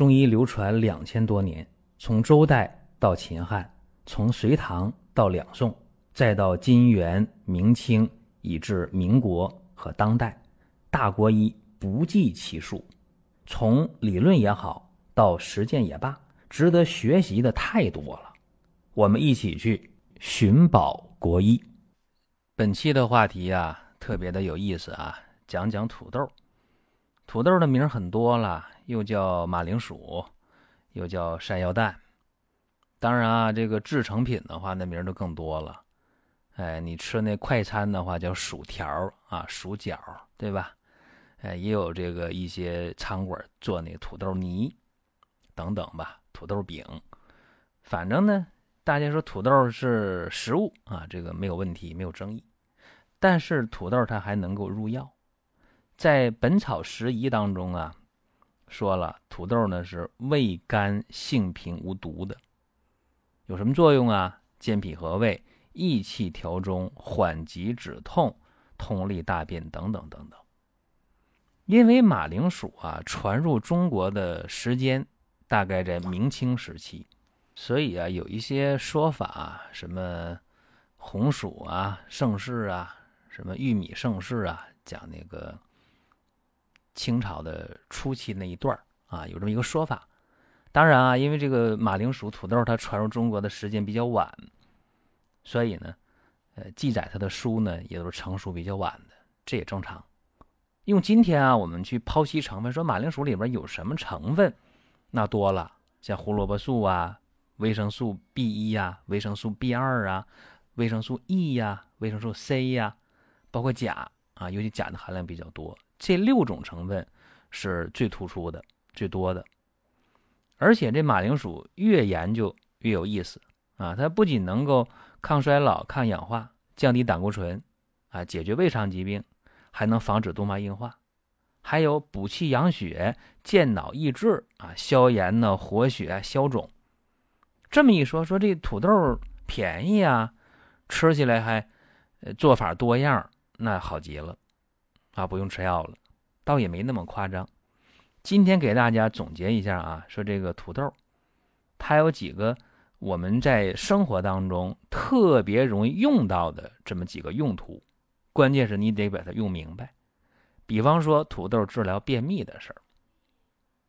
中医流传两千多年，从周代到秦汉，从隋唐到两宋，再到金元明清，以至民国和当代，大国医不计其数。从理论也好，到实践也罢，值得学习的太多了。我们一起去寻宝国医。本期的话题啊，特别的有意思啊，讲讲土豆。土豆的名很多了，又叫马铃薯，又叫山药蛋。当然啊，这个制成品的话，那名就更多了。哎，你吃那快餐的话，叫薯条啊，薯角，对吧？哎，也有这个一些餐馆做那土豆泥等等吧，土豆饼。反正呢，大家说土豆是食物啊，这个没有问题，没有争议。但是土豆它还能够入药。在《本草拾遗》当中啊，说了土豆呢是味甘性平无毒的，有什么作用啊？健脾和胃、益气调中、缓急止痛、通利大便等等等等。因为马铃薯啊传入中国的时间大概在明清时期，所以啊有一些说法，什么红薯啊盛世啊，什么玉米盛世啊，讲那个。清朝的初期那一段啊，有这么一个说法。当然啊，因为这个马铃薯、土豆它传入中国的时间比较晚，所以呢，呃，记载它的书呢也都是成熟比较晚的，这也正常。用今天啊，我们去剖析成分，说马铃薯里边有什么成分，那多了，像胡萝卜素啊、维生素 B 一呀、维生素 B 二啊、维生素 E 呀、维生素 C 呀，包括钾啊，尤其钾的含量比较多。这六种成分是最突出的、最多的，而且这马铃薯越研究越有意思啊！它不仅能够抗衰老、抗氧化、降低胆固醇啊，解决胃肠疾病，还能防止动脉硬化，还有补气养血、健脑益智啊，消炎呢、活血、消肿。这么一说，说这土豆便宜啊，吃起来还做法多样，那好极了。啊，不用吃药了，倒也没那么夸张。今天给大家总结一下啊，说这个土豆，它有几个我们在生活当中特别容易用到的这么几个用途，关键是你得把它用明白。比方说土豆治疗便秘的事儿，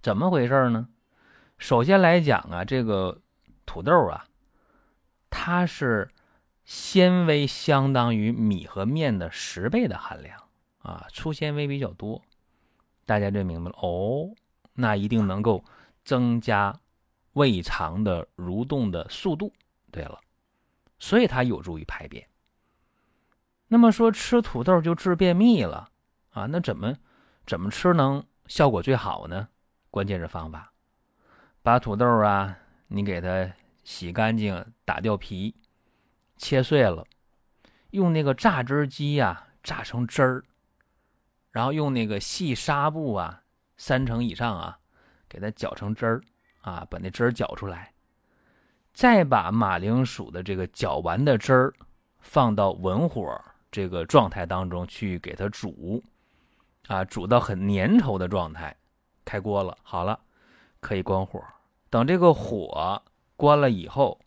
怎么回事呢？首先来讲啊，这个土豆啊，它是纤维相当于米和面的十倍的含量。啊，粗纤维比较多，大家就明白了哦。那一定能够增加胃肠的蠕动的速度。对了，所以它有助于排便。那么说吃土豆就治便秘了啊？那怎么怎么吃能效果最好呢？关键是方法，把土豆啊，你给它洗干净，打掉皮，切碎了，用那个榨汁机呀榨成汁儿。然后用那个细纱布啊，三成以上啊，给它搅成汁儿啊，把那汁儿搅出来，再把马铃薯的这个搅完的汁儿放到文火这个状态当中去给它煮，啊，煮到很粘稠的状态，开锅了，好了，可以关火。等这个火关了以后，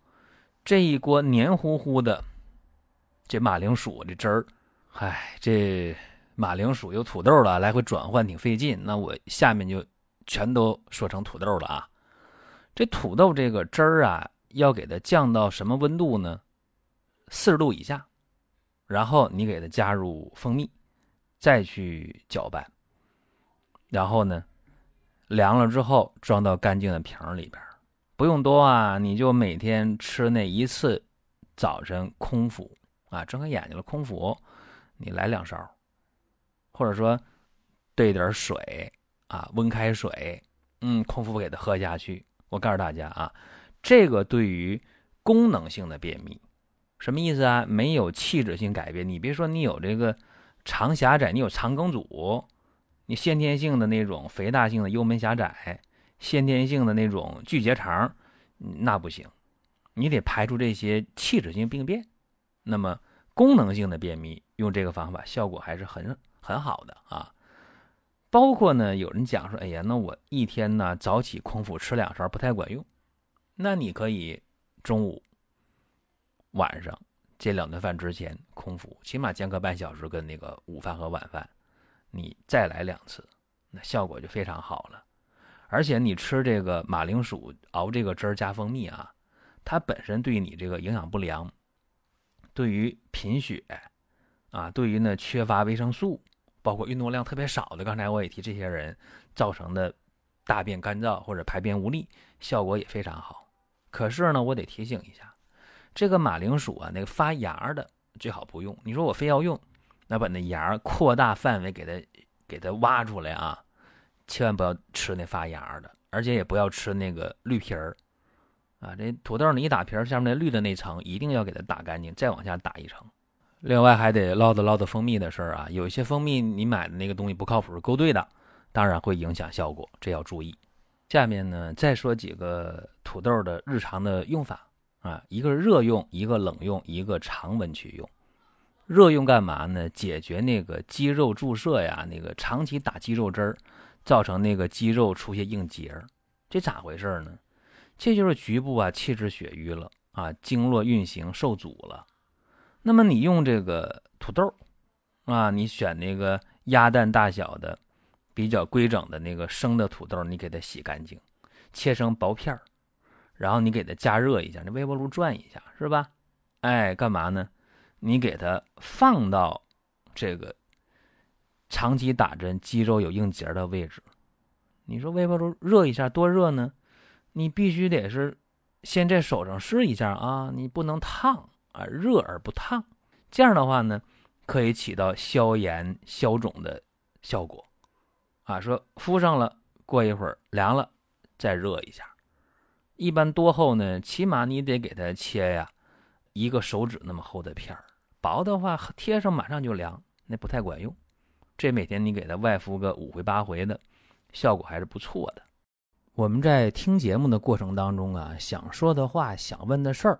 这一锅黏糊糊的这马铃薯的汁儿，唉，这。马铃薯有土豆了，来回转换挺费劲。那我下面就全都说成土豆了啊。这土豆这个汁儿啊，要给它降到什么温度呢？四十度以下。然后你给它加入蜂蜜，再去搅拌。然后呢，凉了之后装到干净的瓶里边，不用多啊，你就每天吃那一次，早晨空腹啊，睁开眼睛了空腹，你来两勺。或者说兑点水啊，温开水，嗯，空腹给它喝下去。我告诉大家啊，这个对于功能性的便秘，什么意思啊？没有器质性改变。你别说你有这个肠狭窄，你有肠梗阻，你先天性的那种肥大性的幽门狭窄，先天性的那种巨结肠，那不行。你得排除这些器质性病变。那么功能性的便秘，用这个方法效果还是很。很好的啊，包括呢，有人讲说，哎呀，那我一天呢早起空腹吃两勺不太管用，那你可以中午、晚上这两顿饭之前空腹，起码间隔半小时，跟那个午饭和晚饭，你再来两次，那效果就非常好了。而且你吃这个马铃薯熬这个汁儿加蜂蜜啊，它本身对你这个营养不良，对于贫血啊，对于呢缺乏维生素，包括运动量特别少的，刚才我也提这些人造成的大便干燥或者排便无力，效果也非常好。可是呢，我得提醒一下，这个马铃薯啊，那个发芽的最好不用。你说我非要用，那把那芽扩大范围给它给它挖出来啊。千万不要吃那发芽的，而且也不要吃那个绿皮儿，啊，这土豆你一打皮儿，下面那绿的那层一定要给它打干净，再往下打一层。另外还得唠叨唠叨蜂蜜的事儿啊，有一些蜂蜜你买的那个东西不靠谱，是勾兑的，当然会影响效果，这要注意。下面呢再说几个土豆的日常的用法啊，一个热用，一个冷用，一个常温去用。热用干嘛呢？解决那个肌肉注射呀，那个长期打肌肉针儿。造成那个肌肉出现硬结儿，这咋回事呢？这就是局部啊气滞血瘀了啊，经络运行受阻了。那么你用这个土豆啊，你选那个鸭蛋大小的、比较规整的那个生的土豆，你给它洗干净，切成薄片，然后你给它加热一下，那微波炉转一下，是吧？哎，干嘛呢？你给它放到这个。长期打针，肌肉有硬结的位置，你说微波炉热一下多热呢？你必须得是先在手上试一下啊，你不能烫啊，热而不烫。这样的话呢，可以起到消炎消肿的效果啊。说敷上了，过一会儿凉了，再热一下。一般多厚呢？起码你得给它切呀，一个手指那么厚的片儿。薄的话贴上马上就凉，那不太管用。这每天你给它外敷个五回八回的，效果还是不错的。我们在听节目的过程当中啊，想说的话、想问的事儿，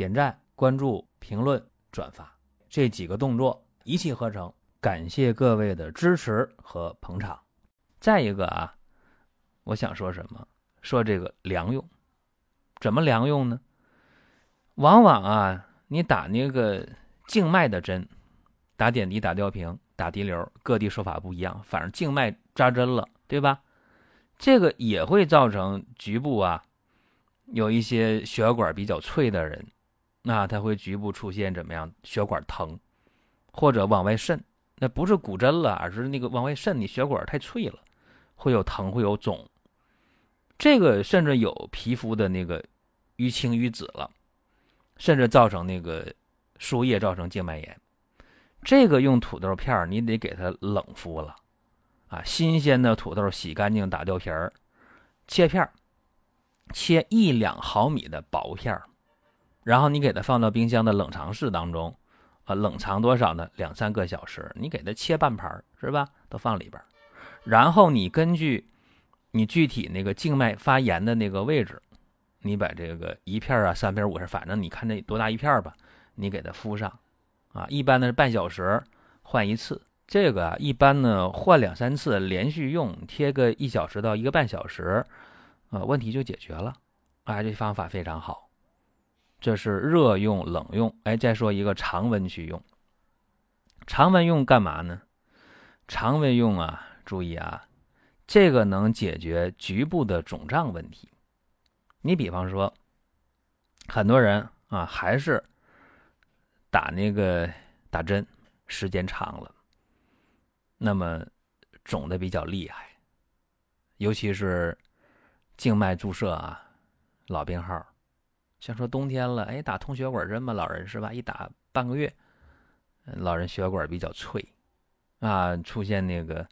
点赞、关注、评论、转发这几个动作一气呵成，感谢各位的支持和捧场。再一个啊，我想说什么？说这个良用，怎么良用呢？往往啊，你打那个静脉的针，打点滴、打吊瓶。打滴流，各地说法不一样，反正静脉扎针了，对吧？这个也会造成局部啊，有一些血管比较脆的人，那它会局部出现怎么样？血管疼，或者往外渗，那不是骨针了，而是那个往外渗，你血管太脆了，会有疼，会有肿。这个甚至有皮肤的那个淤青淤紫了，甚至造成那个输液，造成静脉炎。这个用土豆片儿，你得给它冷敷了，啊，新鲜的土豆洗干净，打掉皮儿，切片儿，切一两毫米的薄片儿，然后你给它放到冰箱的冷藏室当中，啊，冷藏多少呢？两三个小时。你给它切半盘儿，是吧？都放里边儿，然后你根据你具体那个静脉发炎的那个位置，你把这个一片啊、三片、五片，反正你看那多大一片吧，你给它敷上。啊，一般呢是半小时换一次，这个啊一般呢换两三次连续用，贴个一小时到一个半小时，啊问题就解决了。啊，这方法非常好。这是热用、冷用。哎，再说一个常温去用。常温用干嘛呢？常温用啊，注意啊，这个能解决局部的肿胀问题。你比方说，很多人啊还是。打那个打针时间长了，那么肿的比较厉害，尤其是静脉注射啊，老病号，像说冬天了，哎，打通血管针嘛，老人是吧？一打半个月，老人血管比较脆，啊，出现那个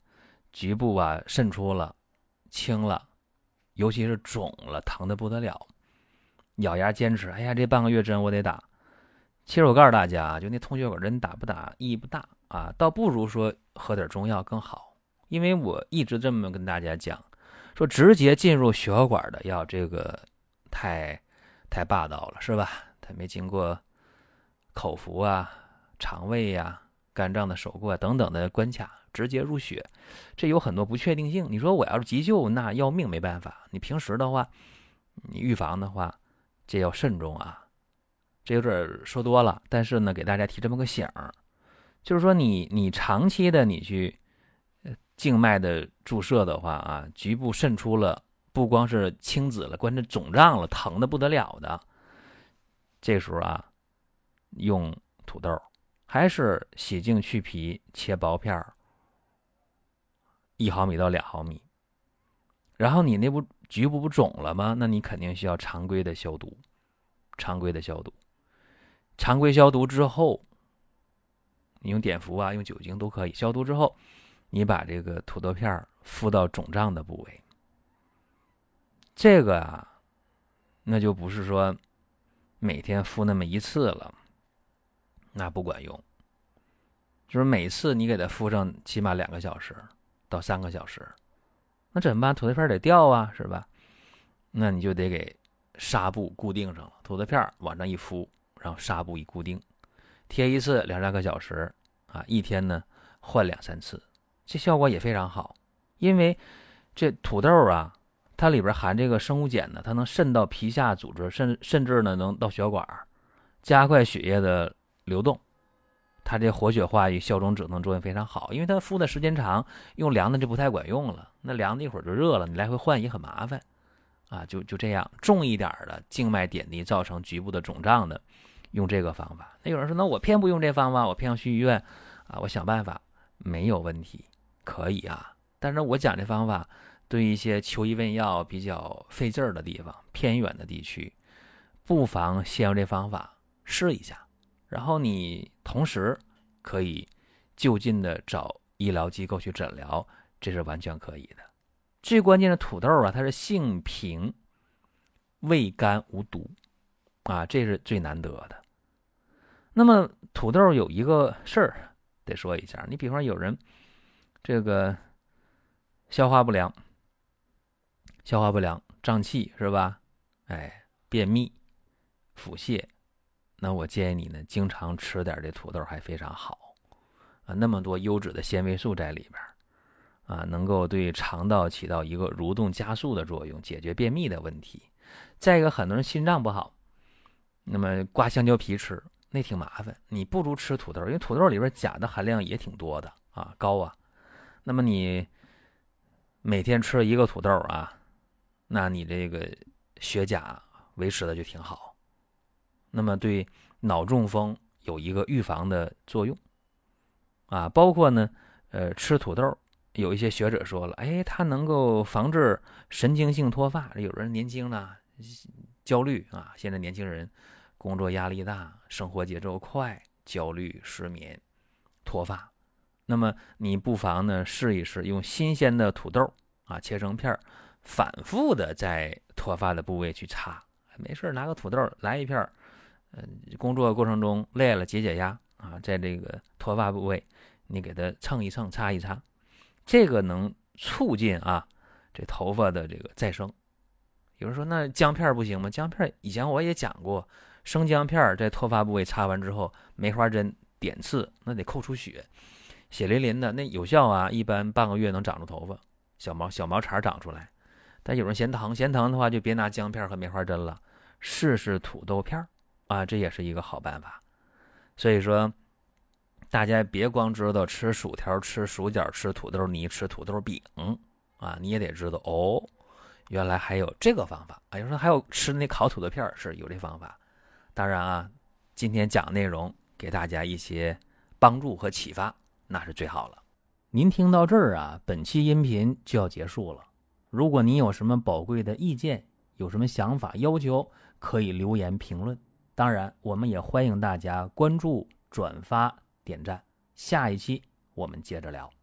局部啊渗出了、青了，尤其是肿了，疼的不得了，咬牙坚持，哎呀，这半个月针我得打。其实我告诉大家，就那通血管针打不打意义不大啊，倒不如说喝点中药更好。因为我一直这么跟大家讲，说直接进入血管的药，这个太太霸道了，是吧？它没经过口服啊、肠胃呀、肝脏的手过等等的关卡，直接入血，这有很多不确定性。你说我要是急救，那要命没办法。你平时的话，你预防的话，这要慎重啊。这有点说多了，但是呢，给大家提这么个醒儿，就是说你你长期的你去。静脉的注射的话啊，局部渗出了，不光是青紫了，关键肿胀了，疼的不得了的。这时候啊，用土豆，还是洗净去皮，切薄片儿，一毫米到两毫米。然后你那不局部不肿了吗？那你肯定需要常规的消毒，常规的消毒，常规消毒之后，你用碘伏啊，用酒精都可以消毒之后。你把这个土豆片敷到肿胀的部位，这个啊，那就不是说每天敷那么一次了，那不管用。就是每次你给它敷上起码两个小时到三个小时，那怎么办？土豆片得掉啊，是吧？那你就得给纱布固定上了，土豆片往上一敷，然后纱布一固定，贴一次两三个小时啊，一天呢换两三次。这效果也非常好，因为这土豆啊，它里边含这个生物碱呢，它能渗到皮下组织，甚甚至呢能到血管，加快血液的流动。它这活血化瘀、消肿止疼作用非常好。因为它敷的时间长，用凉的就不太管用了。那凉的一会儿就热了，你来回换也很麻烦啊。就就这样，重一点的静脉点滴造成局部的肿胀的，用这个方法。那有人说，那我偏不用这方法，我偏要去医院啊，我想办法，没有问题。可以啊，但是我讲这方法，对一些求医问药比较费劲儿的地方、偏远的地区，不妨先用这方法试一下，然后你同时可以就近的找医疗机构去诊疗，这是完全可以的。最关键的土豆啊，它是性平、味甘无毒啊，这是最难得的。那么土豆有一个事儿得说一下，你比方有人。这个消化不良，消化不良、胀气是吧？哎，便秘、腹泻，那我建议你呢，经常吃点这土豆还非常好啊，那么多优质的纤维素在里边啊，能够对肠道起到一个蠕动加速的作用，解决便秘的问题。再一个，很多人心脏不好，那么刮香蕉皮吃那挺麻烦，你不如吃土豆，因为土豆里边钾的含量也挺多的啊，高啊。那么你每天吃一个土豆啊，那你这个血钾维持的就挺好。那么对脑中风有一个预防的作用啊，包括呢，呃，吃土豆，有一些学者说了，哎，它能够防治神经性脱发。有人年轻了，焦虑啊，现在年轻人工作压力大，生活节奏快，焦虑、失眠、脱发。那么你不妨呢试一试，用新鲜的土豆啊切成片儿，反复的在脱发的部位去擦。没事拿个土豆来一片，嗯，工作过程中累了解解压啊，在这个脱发部位，你给它蹭一蹭，擦一擦，这个能促进啊这头发的这个再生。有人说那姜片不行吗？姜片以前我也讲过，生姜片在脱发部位擦完之后，梅花针点刺，那得扣出血。血淋淋的那有效啊，一般半个月能长出头发，小毛小毛茬长出来。但有人嫌疼，嫌疼的话就别拿姜片和梅花针了，试试土豆片啊，这也是一个好办法。所以说，大家别光知道吃薯条、吃薯角、吃土豆泥、吃土豆饼啊，你也得知道哦，原来还有这个方法啊。有人说还有吃那烤土豆片是有这方法。当然啊，今天讲内容给大家一些帮助和启发。那是最好了。您听到这儿啊，本期音频就要结束了。如果你有什么宝贵的意见，有什么想法、要求，可以留言评论。当然，我们也欢迎大家关注、转发、点赞。下一期我们接着聊。